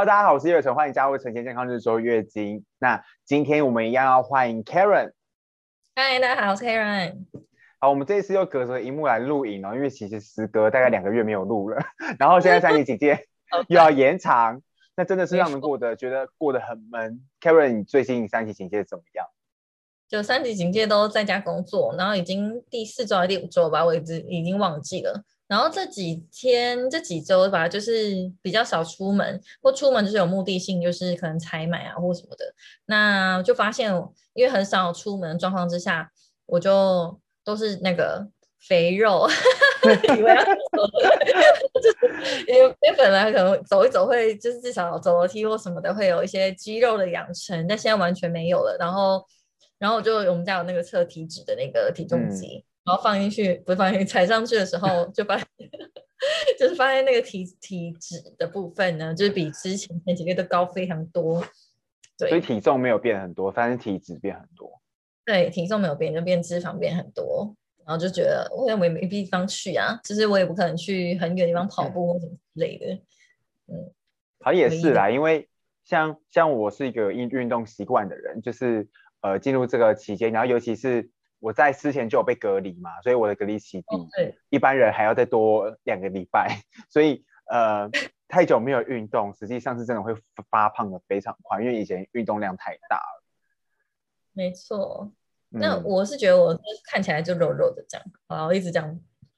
Hello，大家好，我是叶伟成，欢迎加入晨间健康日周月经。那今天我们一样要欢迎 Karen。嗨，大家好，我是 Karen。好，我们这一次又隔着荧幕来录影哦，因为其实时隔大概两个月没有录了，然后现在三级警戒又要延长，那真的是让人过得觉得过得很闷。Karen，你最近三级警戒怎么样？就三级警戒都在家工作，然后已经第四周还是第五周吧，我已经已经忘记了。然后这几天这几周吧，就是比较少出门，或出门就是有目的性，就是可能采买啊或什么的。那就发现，因为很少出门状况之下，我就都是那个肥肉，以为要走，就是因为因为本来可能走一走会，就是至少走楼梯或什么的会有一些肌肉的养成，但现在完全没有了。然后。然后我就我们家有那个测体脂的那个体重机，嗯、然后放进去，不是放进去，踩上去的时候 就发现，就是发现那个体体脂的部分呢，就是比之前前几个月都高非常多。对，所以体重没有变很多，但是体脂变很多。对，体重没有变，就变脂肪变很多，然后就觉得我也没没地方去啊，就是我也不可能去很远的地方跑步或什么之类的。嗯，好也是啦，因为像像我是一个运运动习惯的人，就是。呃，进入这个期间，然后尤其是我在之前就有被隔离嘛，所以我的隔离期比一般人还要再多两个礼拜，所以呃，太久没有运动，实际上是真的会发胖的非常快，因为以前运动量太大了。没错，那我是觉得我看起来就肉肉的这样，啊、嗯，我一直讲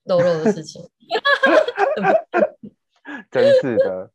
肉肉的事情，真是的。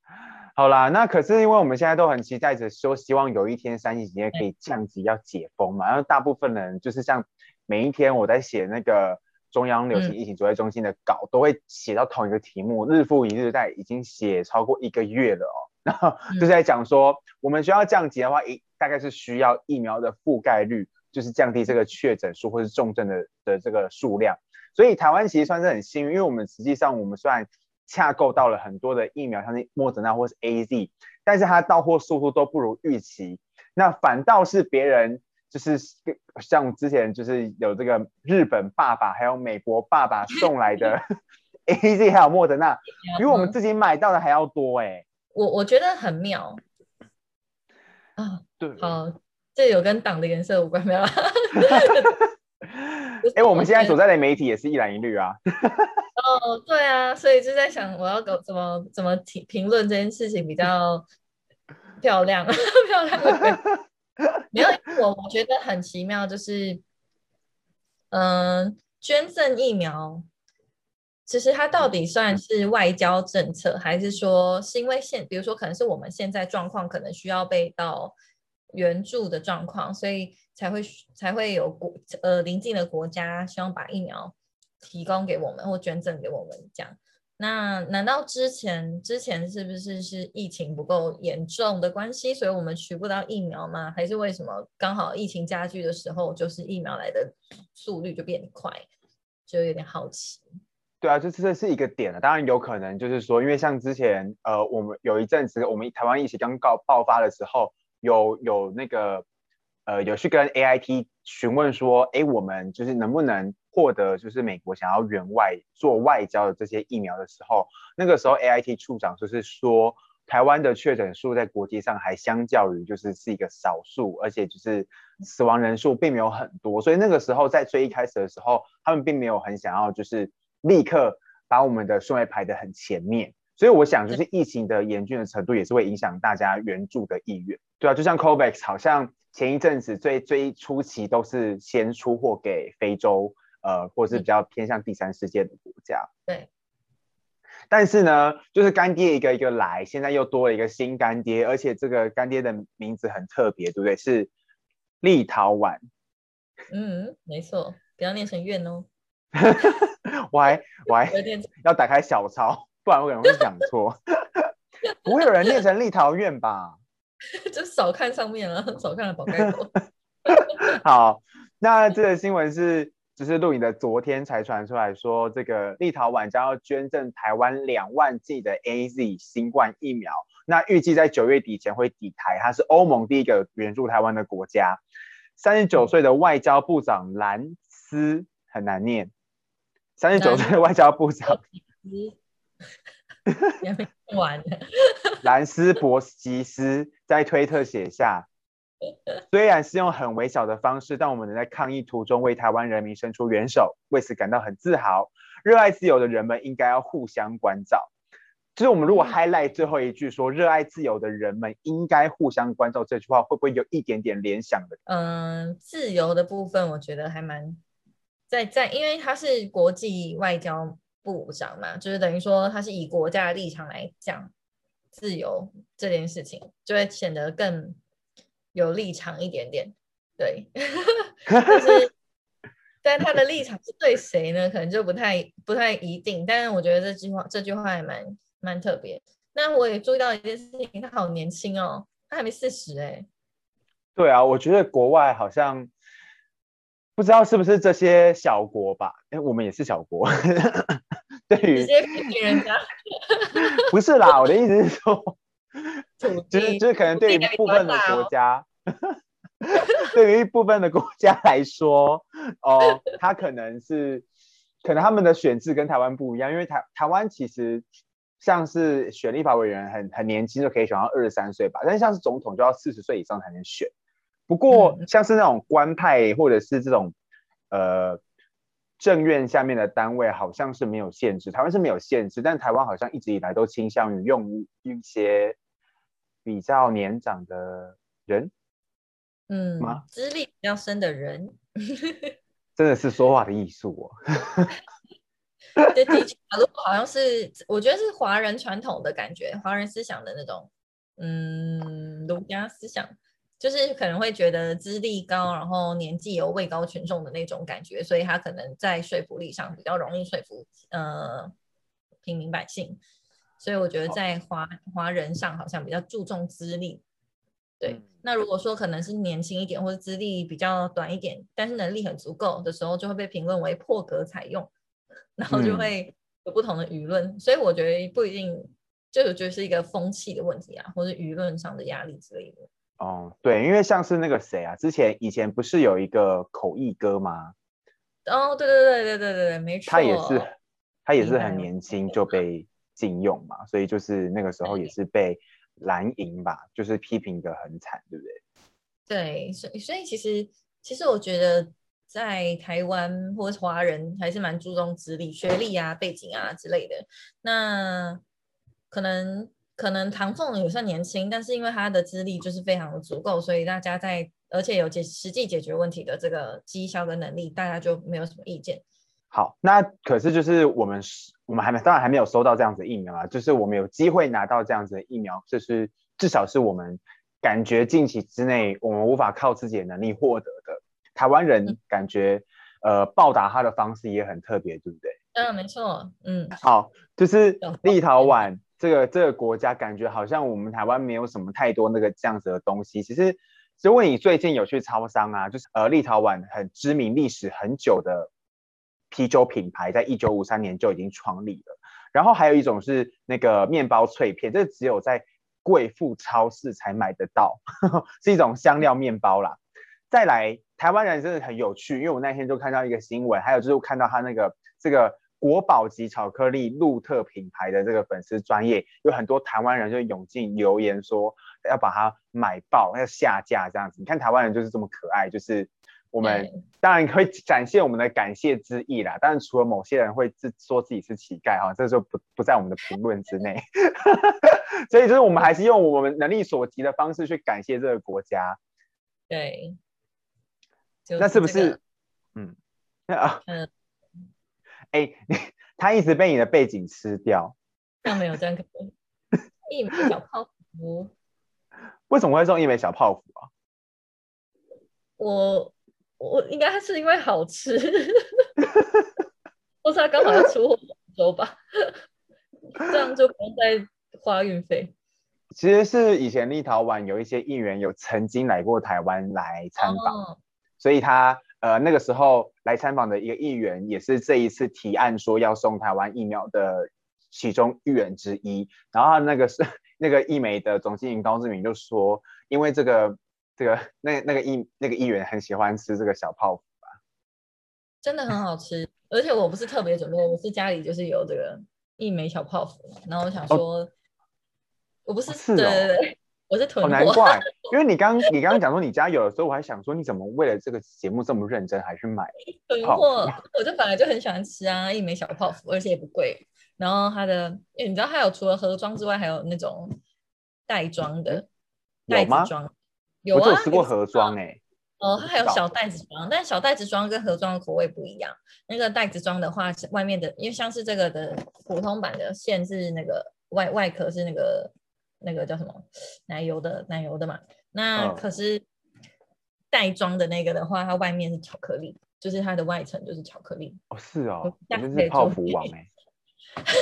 好啦，那可是因为我们现在都很期待着说，希望有一天三级警戒可以降级，要解封嘛。然后大部分人就是像每一天我在写那个中央流行疫情指挥中心的稿，嗯、都会写到同一个题目，日复一日，在已经写超过一个月了哦。然后就在讲说，我们需要降级的话，一大概是需要疫苗的覆盖率，就是降低这个确诊数或是重症的的这个数量。所以台湾其实算是很幸运，因为我们实际上我们虽然洽购到了很多的疫苗，像是莫德纳或是 AZ，但是它到货速度都不如预期。那反倒是别人，就是像之前就是有这个日本爸爸还有美国爸爸送来的 AZ 还有莫德纳，比我们自己买到的还要多哎、欸。我我觉得很妙啊，对，好，这有跟党的颜色无关没有？哎、欸，我们现在所在的媒体也是一蓝一绿啊。哦，对啊，所以就在想，我要搞怎么怎么评评论这件事情比较漂亮，漂亮的。没有，我我觉得很奇妙，就是嗯、捐赠疫苗，其实它到底算是外交政策，还是说是因为现，比如说可能是我们现在状况可能需要被到援助的状况，所以才会才会有国呃邻近的国家希望把疫苗。提供给我们或捐赠给我们这样，那难道之前之前是不是是疫情不够严重的关系，所以我们取不到疫苗吗？还是为什么刚好疫情加剧的时候，就是疫苗来的速率就变快？就有点好奇。对啊，这这是一个点了。当然有可能就是说，因为像之前呃，我们有一阵子我们台湾疫情刚告爆发的时候，有有那个呃有去跟 AIT 询问说，哎，我们就是能不能。获得就是美国想要援外做外交的这些疫苗的时候，那个时候 AIT 处长就是说，台湾的确诊数在国际上还相较于就是是一个少数，而且就是死亡人数并没有很多，所以那个时候在最一开始的时候，他们并没有很想要就是立刻把我们的顺位排得很前面，所以我想就是疫情的严峻的程度也是会影响大家援助的意愿。对啊，就像 COVAX 好像前一阵子最最初期都是先出货给非洲。呃，或是比较偏向第三世界的国家，对。但是呢，就是干爹一个一个来，现在又多了一个新干爹，而且这个干爹的名字很特别，对不对？是立陶宛。嗯，没错，不要念成怨哦。我还我还要打开小抄，不然我可能会讲错。不会有人念成立陶院吧？就少看上面了，少看了宝盖头。好，那这个新闻是。就是录影的昨天才传出来说，这个立陶宛将要捐赠台湾两万剂的 AZ 新冠疫苗，那预计在九月底前会抵台。它是欧盟第一个援助台湾的国家。三十九岁的外交部长兰斯很难念，三十九岁的外交部长，也没完兰斯博吉斯在推特写下，虽然是用很微小的方式，但我们能在抗疫途中为台湾人民伸出援手，为此感到很自豪。热爱自由的人们应该要互相关照。就是我们如果 highlight 最后一句说“热爱自由的人们应该互相关照”这句话，会不会有一点点联想的？嗯，自由的部分我觉得还蛮在在，因为他是国际外交部长嘛，就是等于说他是以国家的立场来讲自由这件事情，就会显得更有立场一点点。对，但是。但他的立场是对谁呢？可能就不太不太一定。但是我觉得这句话这句话还蛮蛮特别。那我也注意到一件事情，他好年轻哦，他还没四十哎。对啊，我觉得国外好像不知道是不是这些小国吧？哎，我们也是小国。对于直接批评人家。不是啦，我的意思是说，就是就是可能对于部分的国家。对于一部分的国家来说，哦，他可能是，可能他们的选制跟台湾不一样，因为台台湾其实像是选立法委员很很年轻就可以选到二十三岁吧，但是像是总统就要四十岁以上才能选。不过像是那种官派或者是这种呃政院下面的单位，好像是没有限制，台湾是没有限制，但台湾好像一直以来都倾向于用一些比较年长的人。嗯，资历比较深的人，真的是说话的艺术哦。对，的确，如果好像是，我觉得是华人传统的感觉，华人思想的那种，嗯，儒家思想，就是可能会觉得资历高，然后年纪有位高权重的那种感觉，所以他可能在说服力上比较容易说服呃平民百姓。所以我觉得在华华人上好像比较注重资历。对，那如果说可能是年轻一点或者资历比较短一点，但是能力很足够的时候，就会被评论为破格采用，然后就会有不同的舆论。嗯、所以我觉得不一定，就我觉得是一个风气的问题啊，或者舆论上的压力之类的。哦，对，因为像是那个谁啊，之前以前不是有一个口译哥吗？哦，对对对对对对对，没错。他也是，他也是很年轻就被禁用嘛，所以就是那个时候也是被。蓝营吧，就是批评的很惨，对不对？对，所以所以其实其实我觉得在台湾或是华人还是蛮注重资历、学历啊、背景啊之类的。那可能可能唐凤也算年轻，但是因为他的资历就是非常的足够，所以大家在而且有解实际解决问题的这个绩效跟能力，大家就没有什么意见。好，那可是就是我们是，我们还没，当然还没有收到这样子的疫苗啊，就是我们有机会拿到这样子的疫苗，就是至少是我们感觉近期之内我们无法靠自己的能力获得的。台湾人感觉，嗯、呃，报答他的方式也很特别，对不对？嗯，没错，嗯。好，就是立陶宛这个这个国家，感觉好像我们台湾没有什么太多那个这样子的东西。其实，如果你最近有去超商啊，就是呃，立陶宛很知名、历史很久的。啤酒品牌在一九五三年就已经创立了，然后还有一种是那个面包脆片，这只有在贵妇超市才买得到，呵呵，是一种香料面包啦。再来，台湾人真的很有趣，因为我那天就看到一个新闻，还有就是看到他那个这个国宝级巧克力露特品牌的这个粉丝专业，有很多台湾人就涌进留言说要把它买爆，要下架这样子。你看台湾人就是这么可爱，就是。我们当然会展现我们的感谢之意啦，但是除了某些人会自说自己是乞丐哈，这就不不在我们的评论之内。所以就是我们还是用我们能力所及的方式去感谢这个国家。对，那是不是？嗯，啊，嗯，哎，他一直被你的背景吃掉。那没有这样可能。一枚小泡芙。为什么会送一枚小泡芙啊？我。我应该是因为好吃，或是他刚好要出货周吧，这样就不用再花运费。其实是以前立陶宛有一些议员有曾经来过台湾来参访，哦、所以他呃那个时候来参访的一个议员也是这一次提案说要送台湾疫苗的其中议员之一。然后那个是 那个义美的总经理高志明就说，因为这个。这个那那个议那个议员很喜欢吃这个小泡芙吧？真的很好吃，而且我不是特别准备，我是家里就是有这个一枚小泡芙，然后我想说，我不是，是哦、对对对，我是囤货。哦、难怪，因为你刚你刚刚讲说你家有的时候，我还想说你怎么为了这个节目这么认真，还去买囤货？我就本来就很喜欢吃啊，一枚小泡芙，而且也不贵。然后它的，因为你知道它有除了盒装之外，还有那种袋装的，袋子装。有啊，我有吃过盒装哎、欸。哦，它还有小袋子装，但小袋子装跟盒装的口味不一样。那个袋子装的话，外面的，因为像是这个的普通版的馅是那个外外壳是那个那个叫什么奶油的奶油的嘛。那可是袋装的那个的话，它外面是巧克力，就是它的外层就是巧克力。哦，是哦，你们是泡芙王哎、欸。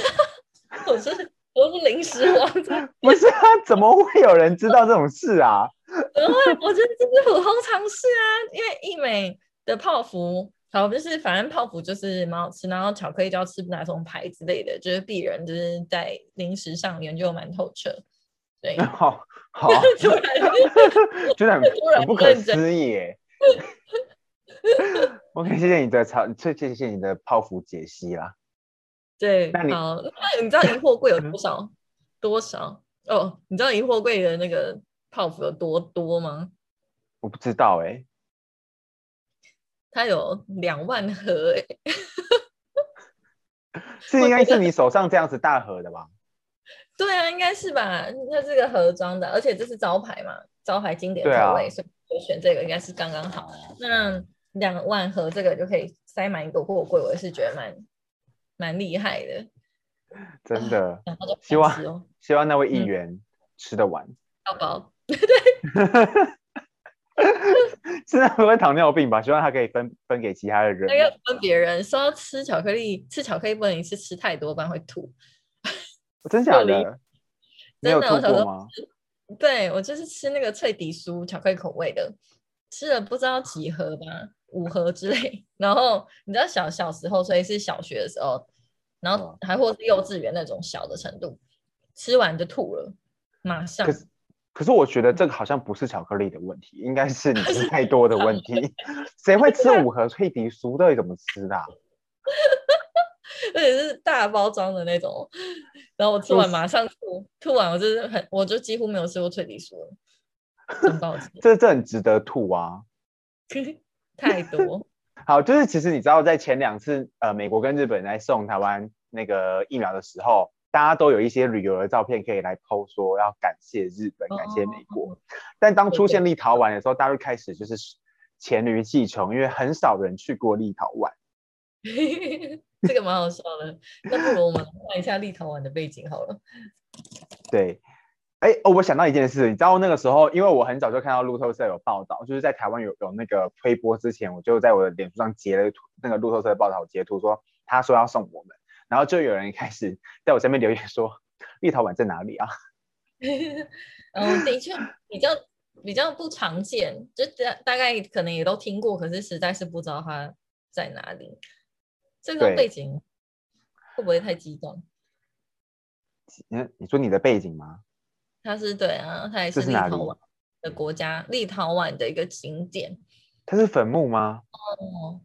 我是我是零食王，不是啊？怎么会有人知道这种事啊？因为我觉得这是普通常识啊，因为一美的泡芙，好，就是反正泡芙就是蛮好吃，然后巧克力就要吃哪种牌之类的，就是鄙人就是在零食上研究蛮透彻。对，好好，突然觉得很很不可思议。OK，谢谢你的超，谢谢谢你的泡芙解析啦。对，那你好，那你知道疑货柜有多少？多少？哦，你知道疑货柜的那个？泡芙有多多吗？我不知道哎、欸，它有两万盒哎、欸，是应该是你手上这样子大盒的吧？对啊，应该是吧？那这个盒装的，而且这是招牌嘛，招牌经典口味，啊、所以我选这个应该是刚刚好。那两万盒这个就可以塞满一个货柜，我也是觉得蛮蛮厉害的，真的。呃、希望希望那位议员吃得完，好饱。对对，现在不会糖尿病吧？希望他可以分分给其他的人。那个分别人说吃巧克力，吃巧克力不能一次吃太多，不然会吐。真假的？真的，我小时候？对，我就是吃那个脆底酥巧克力口味的，吃了不知道几盒吧，五盒之类。然后你知道小小时候，所以是小学的时候，然后还或是幼稚园那种小的程度，吃完就吐了，马上。可是我觉得这个好像不是巧克力的问题，应该是你吃太多的问题。谁会吃五盒脆皮酥？到底怎么吃的？而且是大包装的那种，然后我吃完马上吐，吐完我就是很，我就几乎没有吃过脆皮酥了。很抱歉，这这很值得吐啊！太多。好，就是其实你知道，在前两次呃，美国跟日本来送台湾那个疫苗的时候。大家都有一些旅游的照片可以来 po，说要感谢日本，感谢美国。哦、但当出现立陶宛的时候，大家就开始就是黔驴技穷，因为很少人去过立陶宛。这个蛮好笑的。那不如我们看一下立陶宛的背景好了。对，哎哦，我想到一件事，你知道那个时候，因为我很早就看到路透社有报道，就是在台湾有有那个推播之前，我就在我的脸书上截了那个路透社的报道截图，说他说要送我们。然后就有人开始在我身边留言说：“立陶宛在哪里啊？” 嗯，的确比较比较不常见，就大大概可能也都听过，可是实在是不知道它在哪里。这个背景会不会太激动？你你说你的背景吗？它是对啊，它也是立陶宛的国家，立陶宛的一个景点。它是坟墓吗？哦。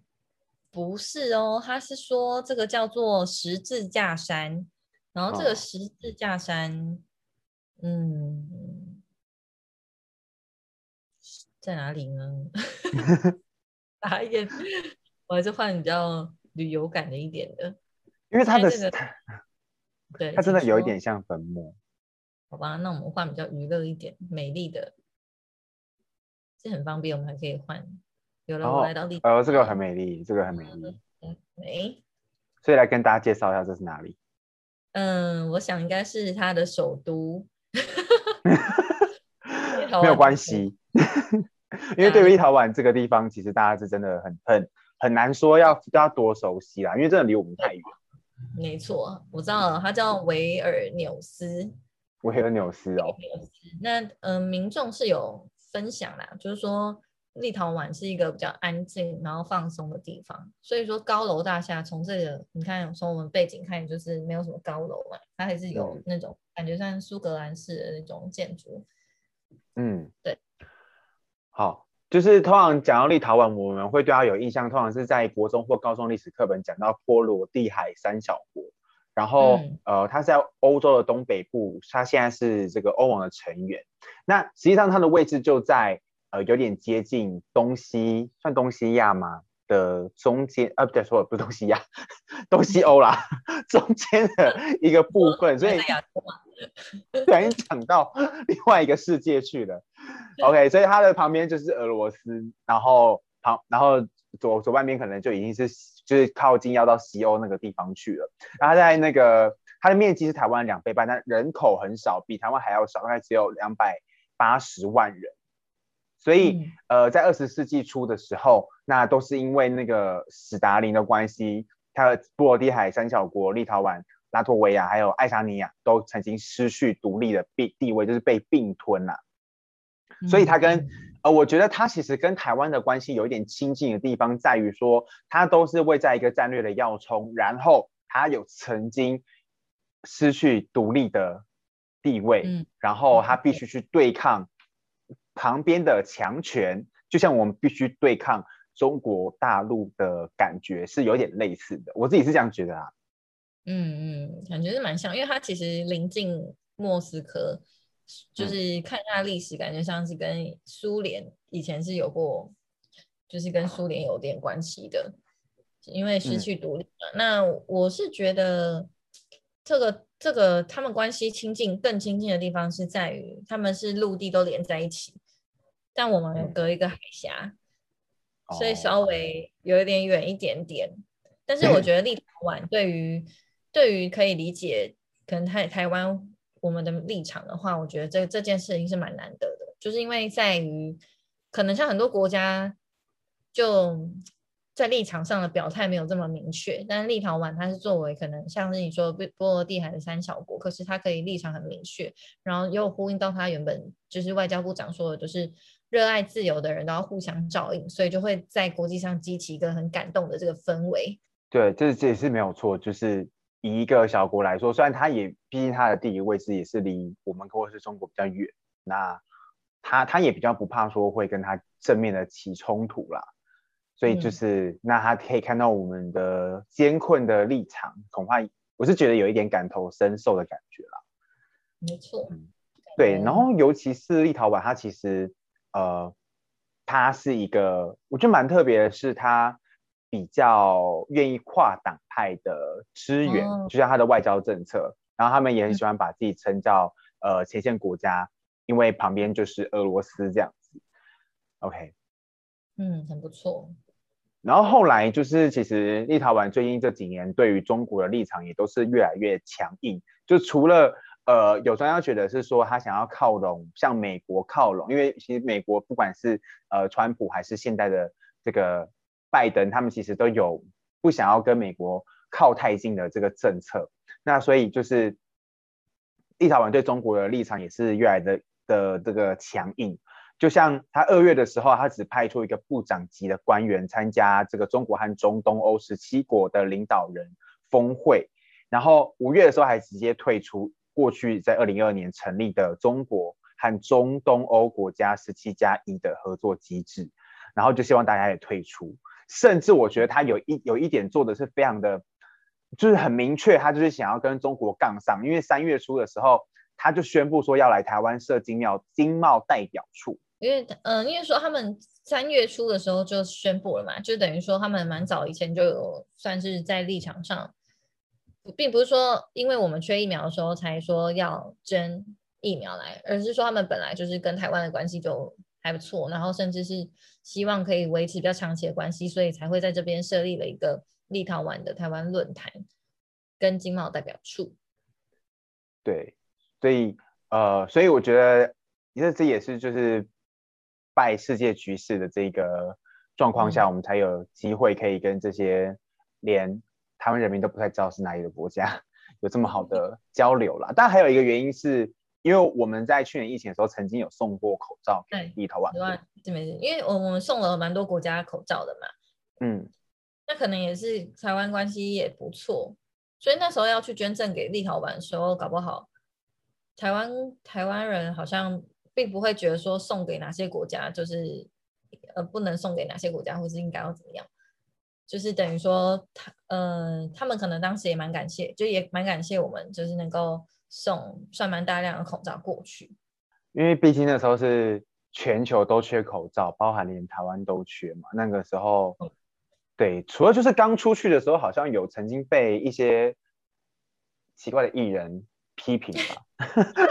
不是哦，他是说这个叫做十字架山，然后这个十字架山，哦、嗯，在哪里呢？打一点，我还是换比较旅游感的一点的，因为它的，这个、对，它真的有一点像坟墓。好吧，那我们换比较娱乐一点、美丽的，这很方便，我们还可以换。有了，我来到立陶宛。呃，这个很美丽，这个很美丽。嗯，美。所以来跟大家介绍一下，这是哪里？嗯，我想应该是它的首都。没有关系，因为对于立陶宛这个地方，其实大家是真的很很很难说要要多熟悉啦，因为真的离我们太远。没错，我知道了，它叫维尔纽斯。维尔纽斯哦。那嗯、呃，民众是有分享啦，就是说。立陶宛是一个比较安静，然后放松的地方，所以说高楼大厦，从这个你看，从我们背景看，就是没有什么高楼嘛，它还是有那种感觉像苏格兰式的那种建筑。嗯，对。好，就是通常讲到立陶宛，我们会对它有印象，通常是在国中或高中历史课本讲到波罗的海三小国，然后、嗯、呃，它在欧洲的东北部，它现在是这个欧盟的成员。那实际上它的位置就在呃有点接近东西，算东西亚吗？的中间啊，不对，说不是东西亚，东西欧啦，中间的一个部分。所以不小心讲到 另外一个世界去了。OK，所以它的旁边就是俄罗斯，然后旁然后左左半边可能就已经是就是靠近要到西欧那个地方去了。然后在那个它的面积是台湾两倍半，但人口很少，比台湾还要少，大概只有两百八十万人。所以呃，在二十世纪初的时候，那都是因为那个史达林的关系，他的波罗的海三小国立陶宛、拉脱维亚还有爱沙尼亚都曾经失去独立的地地位，就是被并吞了。所以他跟呃，我觉得他其实跟台湾的关系有一点亲近的地方，在于说他都是位在一个战略的要冲，然后他有曾经失去独立的地位，嗯、然后他必须去对抗旁边的强权，就像我们必须对抗中国大陆的感觉是有点类似的。我自己是这样觉得啊。嗯嗯，感觉是蛮像，因为它其实临近莫斯科。就是看一下历史，感觉像是跟苏联以前是有过，就是跟苏联有点关系的，因为失去独立了。嗯、那我是觉得这个这个他们关系亲近更亲近的地方是在于他们是陆地都连在一起，但我们有隔一个海峡，嗯、所以稍微有一点远一点点。但是我觉得立陶宛对于、嗯、对于可以理解，可能台台湾。我们的立场的话，我觉得这这件事情是蛮难得的，就是因为在于可能像很多国家就在立场上的表态没有这么明确，但是立陶宛它是作为可能像是你说波波罗的海的三小国，可是它可以立场很明确，然后又呼应到他原本就是外交部长说的，就是热爱自由的人都要互相照应，所以就会在国际上激起一个很感动的这个氛围。对，这这也是没有错，就是。以一个小国来说，虽然它也毕竟它的地理位置也是离我们或者是中国比较远，那它它也比较不怕说会跟它正面的起冲突啦，所以就是、嗯、那他可以看到我们的艰困的立场，恐怕我是觉得有一点感同身受的感觉啦。没错，嗯，对，然后尤其是立陶宛，它其实呃，他是一个我觉得蛮特别的是他。比较愿意跨党派的支援，哦、就像他的外交政策，然后他们也很喜欢把自己称叫、嗯、呃前线国家，因为旁边就是俄罗斯这样子。OK，嗯，很不错。然后后来就是其实立陶宛最近这几年对于中国的立场也都是越来越强硬，就除了呃有专家觉得是说他想要靠拢向美国靠拢，因为其实美国不管是呃川普还是现在的这个。拜登他们其实都有不想要跟美国靠太近的这个政策，那所以就是立陶宛对中国的立场也是越来的的这个强硬。就像他二月的时候，他只派出一个部长级的官员参加这个中国和中东欧十七国的领导人峰会，然后五月的时候还直接退出过去在二零二二年成立的中国和中东欧国家十七加一的合作机制，然后就希望大家也退出。甚至我觉得他有一有一点做的是非常的，就是很明确，他就是想要跟中国杠上，因为三月初的时候他就宣布说要来台湾设经贸经贸代表处。因为嗯，因为说他们三月初的时候就宣布了嘛，就等于说他们蛮早以前就有算是在立场上，并不是说因为我们缺疫苗的时候才说要捐疫苗来，而是说他们本来就是跟台湾的关系就。还不错，然后甚至是希望可以维持比较长期的关系，所以才会在这边设立了一个立陶宛的台湾论坛跟经贸代表处。对，所以呃，所以我觉得，这这也是就是拜世界局势的这个状况下，嗯、我们才有机会可以跟这些连台湾人民都不太知道是哪里的国家 有这么好的交流了。但还有一个原因是。因为我们在去年疫情的时候，曾经有送过口罩给立陶宛，对，没事，因为我我们送了蛮多国家口罩的嘛，嗯，那可能也是台湾关系也不错，所以那时候要去捐赠给立陶宛的时候，搞不好台湾台湾人好像并不会觉得说送给哪些国家就是呃不能送给哪些国家，或是应该要怎么样，就是等于说他，嗯、呃，他们可能当时也蛮感谢，就也蛮感谢我们，就是能够送算蛮大量的口罩过去。因为毕竟那时候是全球都缺口罩，包含连台湾都缺嘛。那个时候，嗯、对，除了就是刚出去的时候，好像有曾经被一些奇怪的艺人批评吧。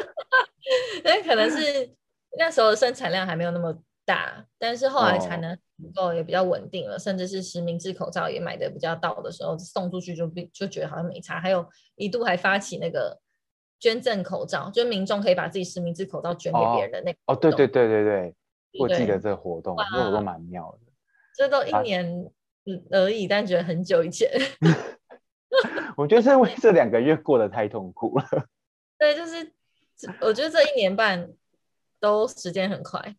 那可能是那时候的生产量还没有那么大，但是后来才能足够也比较稳定了，哦、甚至是实名制口罩也买的比较到的时候，送出去就比就觉得好像没差。还有一度还发起那个。捐赠口罩，就民众可以把自己实名制口罩捐给别人的那个哦，对对对对对，我记得这个活动，这个活动蛮妙的。这都一年而已，啊、但觉得很久以前。我觉得是因为这两个月过得太痛苦了。对，就是我觉得这一年半都时间很快。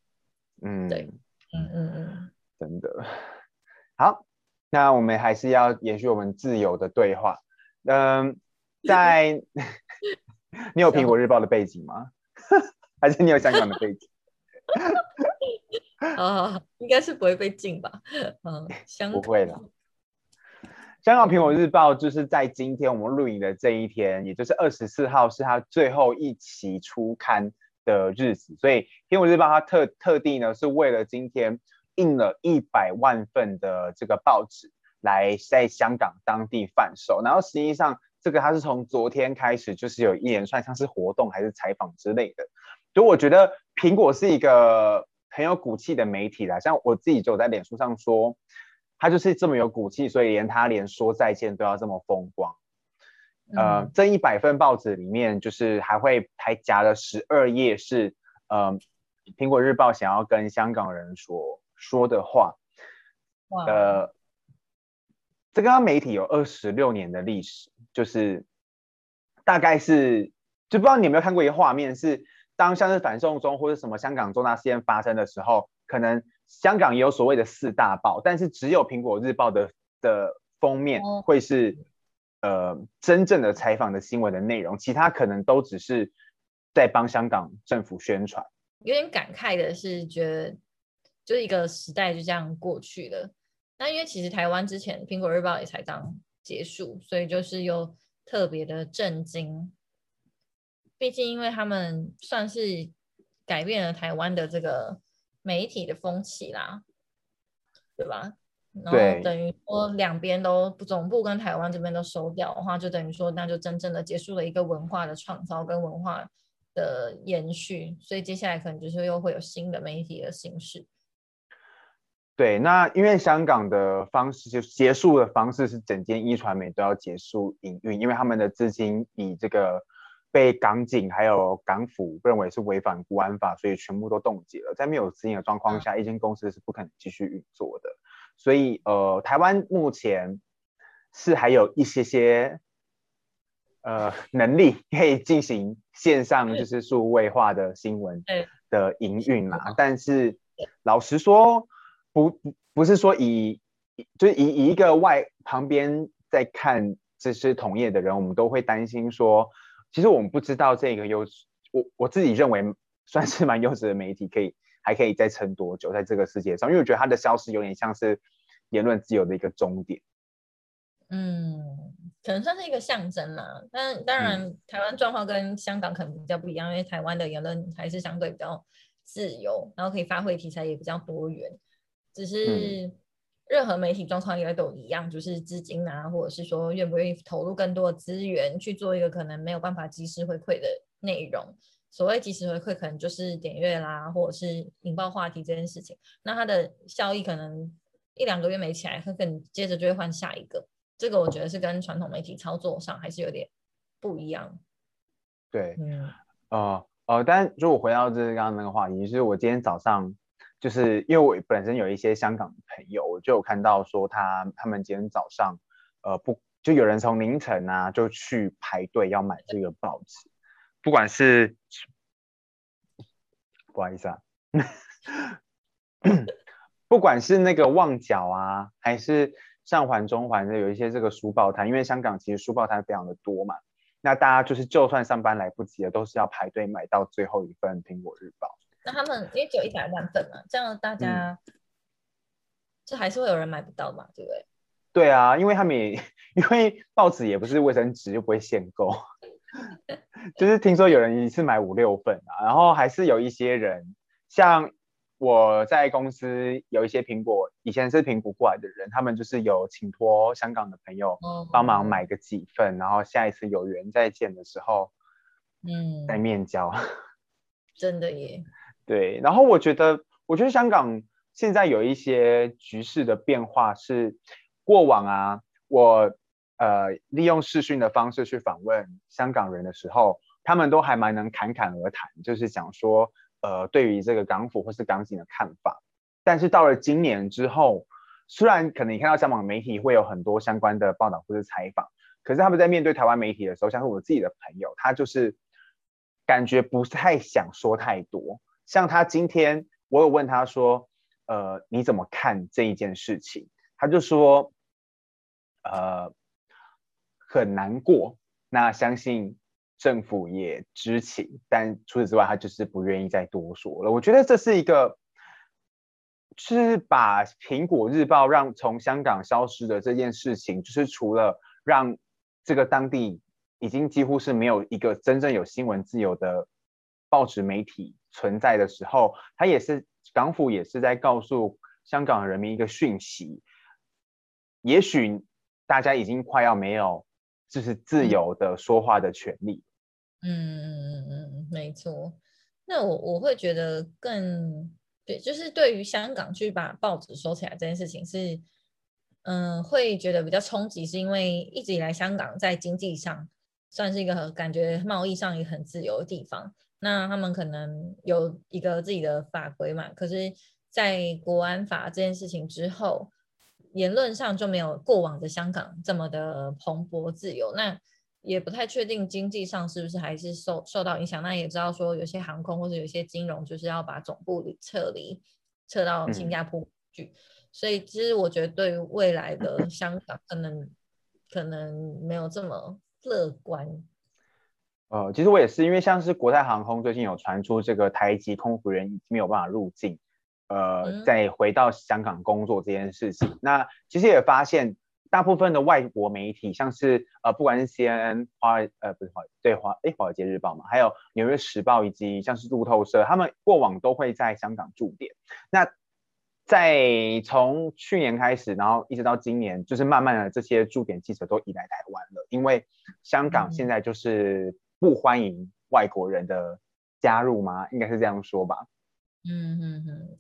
嗯，对，嗯嗯嗯，真的。好，那我们还是要延续我们自由的对话。嗯，在。你有苹果日报的背景吗？还是你有香港的背景？啊，应该是不会被禁吧？嗯，香港不会了。香港苹果日报就是在今天我们录影的这一天，也就是二十四号，是它最后一期出刊的日子，所以苹果日报它特特地呢是为了今天印了一百万份的这个报纸来在香港当地贩售，然后实际上。这个它是从昨天开始，就是有一连串像是活动还是采访之类的，所以我觉得苹果是一个很有骨气的媒体啦。像我自己就在脸书上说，它就是这么有骨气，所以连它连说再见都要这么风光。呃，这一百份报纸里面，就是还会还夹了十二页是呃苹果日报想要跟香港人所说的话。呃，这个媒体有二十六年的历史。就是大概是，就不知道你有没有看过一个画面，是当像是反送中或者什么香港重大事件发生的时候，可能香港也有所谓的四大报，但是只有苹果日报的的封面会是呃真正的采访的新闻的内容，其他可能都只是在帮香港政府宣传。有点感慨的是，觉得就是一个时代就这样过去了。那因为其实台湾之前苹果日报也才刚。结束，所以就是又特别的震惊。毕竟，因为他们算是改变了台湾的这个媒体的风气啦，对吧？然后等于说两边都总部跟台湾这边都收掉的话，就等于说那就真正的结束了一个文化的创造跟文化的延续。所以接下来可能就是又会有新的媒体的形式。对，那因为香港的方式就结束的方式是整间一传媒都要结束营运，因为他们的资金以这个被港警还有港府认为是违反国安法，所以全部都冻结了。在没有资金的状况下，一间公司是不可能继续运作的。所以呃，台湾目前是还有一些些呃能力可以进行线上就是数位化的新闻的营运啦，但是老实说。不不不是说以就是以以一个外旁边在看这些同业的人，我们都会担心说，其实我们不知道这个优质，我我自己认为算是蛮优质的媒体，可以还可以再撑多久在这个世界上？因为我觉得它的消失有点像是言论自由的一个终点。嗯，可能算是一个象征啦。但当然，台湾状况跟香港可能比较不一样，因为台湾的言论还是相对比较自由，然后可以发挥题材也比较多元。只是任何媒体状况应该都一样，就是资金啊，或者是说愿不愿意投入更多的资源去做一个可能没有办法及时回馈的内容。所谓及时回馈，可能就是点阅啦，或者是引爆话题这件事情。那它的效益可能一两个月没起来，可能接着就会换下一个。这个我觉得是跟传统媒体操作上还是有点不一样。对，嗯，呃呃，但如果回到就是刚刚那个话题，就是我今天早上。就是因为我本身有一些香港朋友，我就有看到说他他们今天早上，呃不就有人从凌晨啊就去排队要买这个报纸，不管是不好意思啊，不管是那个旺角啊，还是上环、中环的有一些这个书报摊，因为香港其实书报摊非常的多嘛，那大家就是就算上班来不及了，都是要排队买到最后一份《苹果日报》。那他们因为只有一百万份嘛，这样大家，这、嗯、还是会有人买不到嘛，对不对？对啊，因为他们也 因为报纸也不是卫生纸，就不会限购。就是听说有人一次买五六份啊，然后还是有一些人，像我在公司有一些苹果，以前是苹果过来的人，他们就是有请托香港的朋友帮忙买个几份，然后下一次有缘再见的时候，嗯，再面交。真的耶。对，然后我觉得，我觉得香港现在有一些局势的变化是，过往啊，我。呃，利用视讯的方式去访问香港人的时候，他们都还蛮能侃侃而谈，就是讲说，呃，对于这个港府或是港警的看法。但是到了今年之后，虽然可能你看到香港媒体会有很多相关的报道或是采访，可是他们在面对台湾媒体的时候，像是我自己的朋友，他就是感觉不太想说太多。像他今天，我有问他说，呃，你怎么看这一件事情？他就说，呃。很难过，那相信政府也知情，但除此之外，他就是不愿意再多说了。我觉得这是一个，是把苹果日报让从香港消失的这件事情，就是除了让这个当地已经几乎是没有一个真正有新闻自由的报纸媒体存在的时候，他也是港府也是在告诉香港人民一个讯息，也许大家已经快要没有。就是自由的说话的权利。嗯嗯嗯嗯，没错。那我我会觉得更对，就是对于香港去把报纸收起来这件事情是，嗯，会觉得比较冲击，是因为一直以来香港在经济上算是一个感觉贸易上也很自由的地方。那他们可能有一个自己的法规嘛，可是，在国安法这件事情之后。言论上就没有过往的香港这么的蓬勃自由，那也不太确定经济上是不是还是受受到影响。那也知道说有些航空或者有些金融就是要把总部撤离，撤到新加坡去。嗯、所以其实我觉得对于未来的香港可能可能没有这么乐观。呃，其实我也是，因为像是国泰航空最近有传出这个台籍空服员没有办法入境。呃，再回到香港工作这件事情，那其实也发现，大部分的外国媒体，像是呃，不管是 CNN 华呃不是华对华诶华尔街日报嘛，还有纽约时报以及像是路透社，他们过往都会在香港驻点。那在从去年开始，然后一直到今年，就是慢慢的这些驻点记者都移来台湾了，因为香港现在就是不欢迎外国人的加入吗？应该是这样说吧。嗯嗯嗯。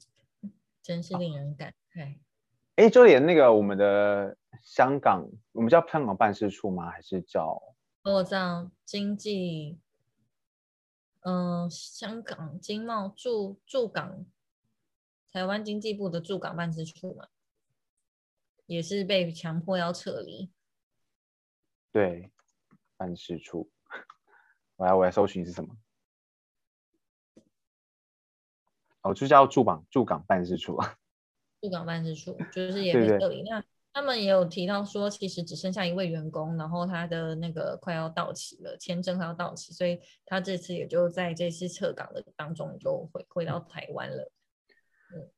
真是令人感慨。哎、啊，就连那个我们的香港，我们叫香港办事处吗？还是叫？我知道经济，嗯、呃，香港经贸驻驻港，台湾经济部的驻港办事处嘛，也是被强迫要撤离。对，办事处。我来，我来搜寻是什么？哦，就叫驻港驻港办事处啊，驻港办事处 就是也没撤离。那他们也有提到说，其实只剩下一位员工，然后他的那个快要到期了，签证快要到期，所以他这次也就在这次撤港的当中就回回到台湾了。嗯，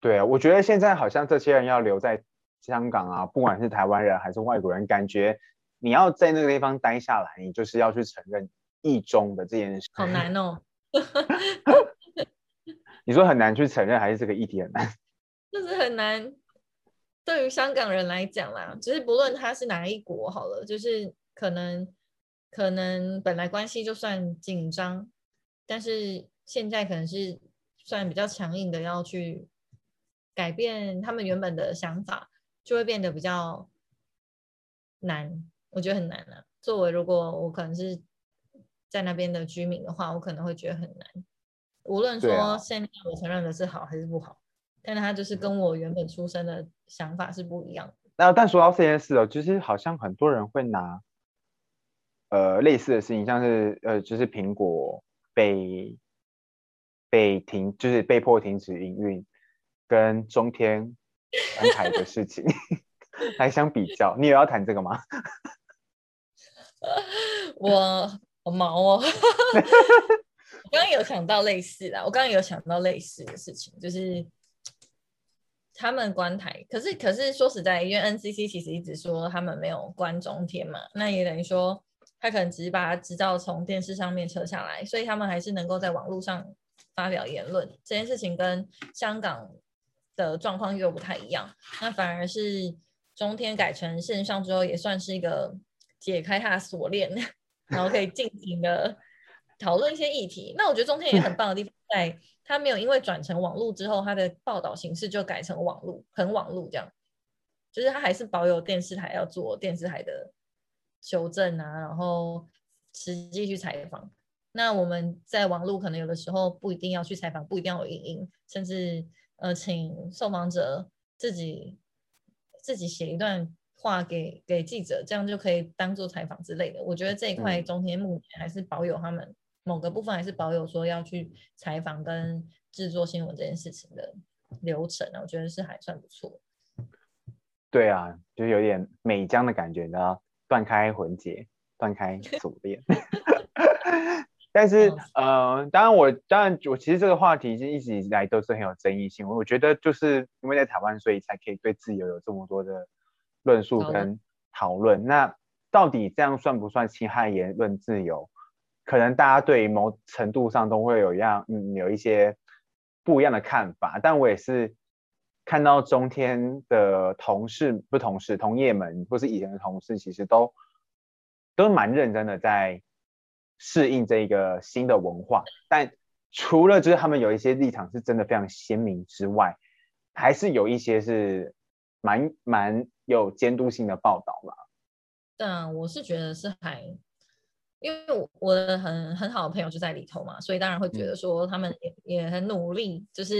对啊，我觉得现在好像这些人要留在香港啊，不管是台湾人还是外国人，感觉你要在那个地方待下来，你就是要去承认一中的这件事，好难哦。你说很难去承认，还是这个议题很难？就是很难，对于香港人来讲啦，就是不论他是哪一国好了，就是可能可能本来关系就算紧张，但是现在可能是算比较强硬的，要去改变他们原本的想法，就会变得比较难。我觉得很难啊。作为如果我可能是在那边的居民的话，我可能会觉得很难。无论说现在我承认的是好还是不好，啊、但是他就是跟我原本出生的想法是不一样的。那但说到这件事哦，就是好像很多人会拿，呃，类似的事情，像是呃，就是苹果被被停，就是被迫停止营运，跟中天安排的事情 来相比较。你有要谈这个吗？我好毛哦。我刚刚有想到类似的，我刚刚有想到类似的事情，就是他们关台，可是可是说实在，因为 NCC 其实一直说他们没有关中天嘛，那也等于说他可能只是把执照从电视上面撤下来，所以他们还是能够在网络上发表言论。这件事情跟香港的状况又不太一样，那反而是中天改成线上之后，也算是一个解开他的锁链，然后可以尽情的讨论一些议题。那我觉得中天也很棒的地方在。他没有因为转成网络之后，他的报道形式就改成网络，很网络这样，就是他还是保有电视台要做电视台的修正啊，然后实际去采访。那我们在网络可能有的时候不一定要去采访，不一定要有影音，甚至呃请受访者自己自己写一段话给给记者，这样就可以当做采访之类的。我觉得这一块中天目前还是保有他们。某个部分还是保有说要去采访跟制作新闻这件事情的流程，我觉得是还算不错。对啊，就有点美江的感觉，然后断开魂结，断开 锁链。但是呃，当然我当然我其实这个话题一直以来都是很有争议性。我觉得就是因为在台湾，所以才可以对自由有这么多的论述跟讨论。那到底这样算不算侵害言论自由？可能大家对某程度上都会有一样，嗯，有一些不一样的看法。但我也是看到中天的同事，不同事，同业们，或是以前的同事，其实都都蛮认真的在适应这个新的文化。但除了就是他们有一些立场是真的非常鲜明之外，还是有一些是蛮蛮有监督性的报道吧。嗯，我是觉得是还。因为我我的很很好的朋友就在里头嘛，所以当然会觉得说他们也也很努力，就是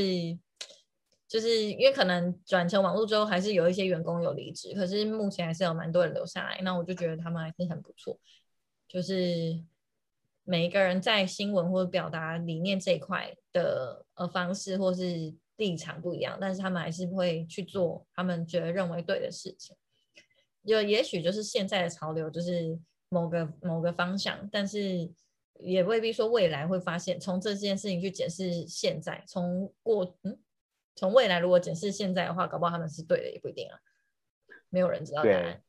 就是因为可能转成网络之后，还是有一些员工有离职，可是目前还是有蛮多人留下来。那我就觉得他们还是很不错，就是每一个人在新闻或者表达理念这一块的呃方式或是立场不一样，但是他们还是会去做他们觉得认为对的事情。就也许就是现在的潮流就是。某个某个方向，但是也未必说未来会发现。从这件事情去检视现在，从过嗯，从未来如果检视现在的话，搞不好他们是对的，也不一定啊。没有人知道答案。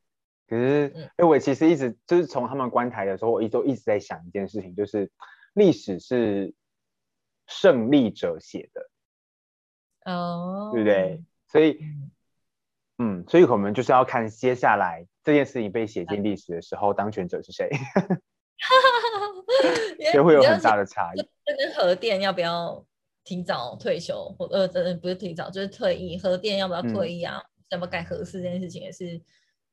可是，哎、嗯，我其实一直就是从他们关台的时候，我一直都一直在想一件事情，就是历史是胜利者写的，哦，对不对？所以。嗯嗯，所以我们就是要看接下来这件事情被写进历史的时候，当权者是谁，也会有很大的差异。核电要不要提早退休，或呃呃不是提早，就是退役，核电要不要退役啊？要不要改核四这件事情也是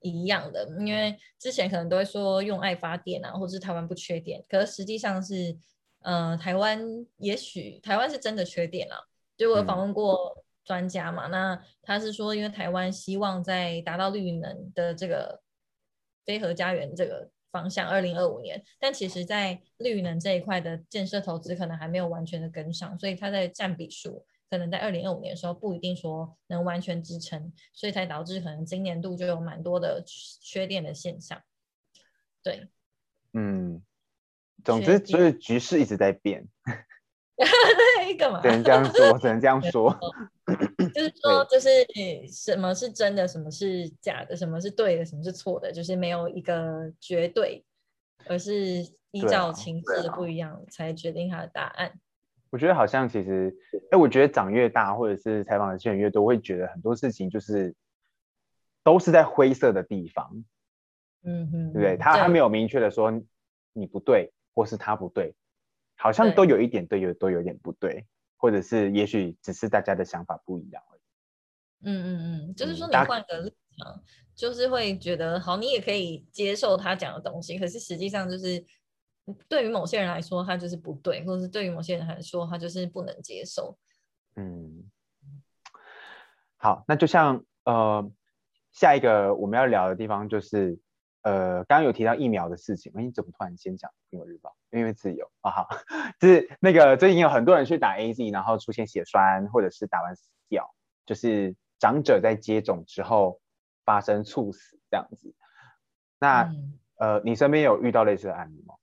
一样的。因为之前可能都会说用爱发电啊，或者是台湾不缺电，可是实际上是，呃，台湾也许台湾是真的缺电啊。就我有访问过。嗯专家嘛，那他是说，因为台湾希望在达到绿能的这个非核家园这个方向，二零二五年，但其实在绿能这一块的建设投资可能还没有完全的跟上，所以它在占比数可能在二零二五年的时候不一定说能完全支撑，所以才导致可能今年度就有蛮多的缺电的现象。对，嗯，总之就是局势一直在变。对，干嘛？只能这样说，只能这样说。就是说，就是什么是真的，什么是假的，什么是对的，什么是错的，就是没有一个绝对，而是依照情势的不一样才决定它的答案。我觉得好像其实，哎，我觉得长越大，或者是采访的人越多，会觉得很多事情就是都是在灰色的地方。嗯哼，对不对？他还没有明确的说你不对，或是他不对。好像都有一点对，有都有点不对，或者是也许只是大家的想法不一样而已。嗯嗯嗯，就是说你换个立场，就是会觉得好，你也可以接受他讲的东西，可是实际上就是对于某些人来说，他就是不对，或者是对于某些人来说，他就是不能接受。嗯，好，那就像呃，下一个我们要聊的地方就是。呃，刚刚有提到疫苗的事情，你怎么突然先讲《苹果日报》？因为自由啊，好，就是那个最近有很多人去打 AZ，然后出现血栓，或者是打完死掉，就是长者在接种之后发生猝死这样子。那、嗯、呃，你身边有遇到类似的案例吗？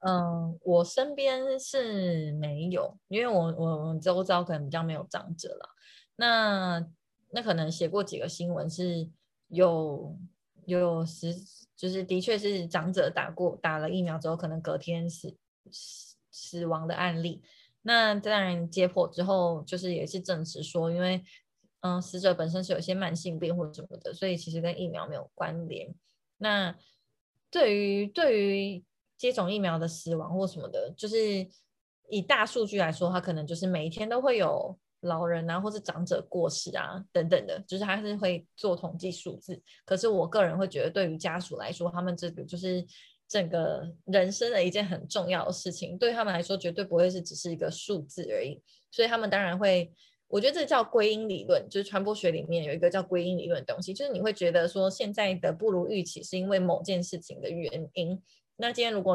嗯，我身边是没有，因为我我周遭可能比较没有长者了。那那可能写过几个新闻是有有实，就是的确是长者打过打了疫苗之后，可能隔天死死死亡的案例。那当然解剖之后，就是也是证实说，因为嗯，死者本身是有些慢性病或什么的，所以其实跟疫苗没有关联。那对于对于接种疫苗的死亡或什么的，就是以大数据来说，它可能就是每一天都会有老人啊，或是长者过世啊等等的，就是它是会做统计数字。可是我个人会觉得，对于家属来说，他们这个就是。整个人生的一件很重要的事情，对他们来说绝对不会是只是一个数字而已，所以他们当然会，我觉得这叫归因理论，就是传播学里面有一个叫归因理论的东西，就是你会觉得说现在的不如预期是因为某件事情的原因。那今天如果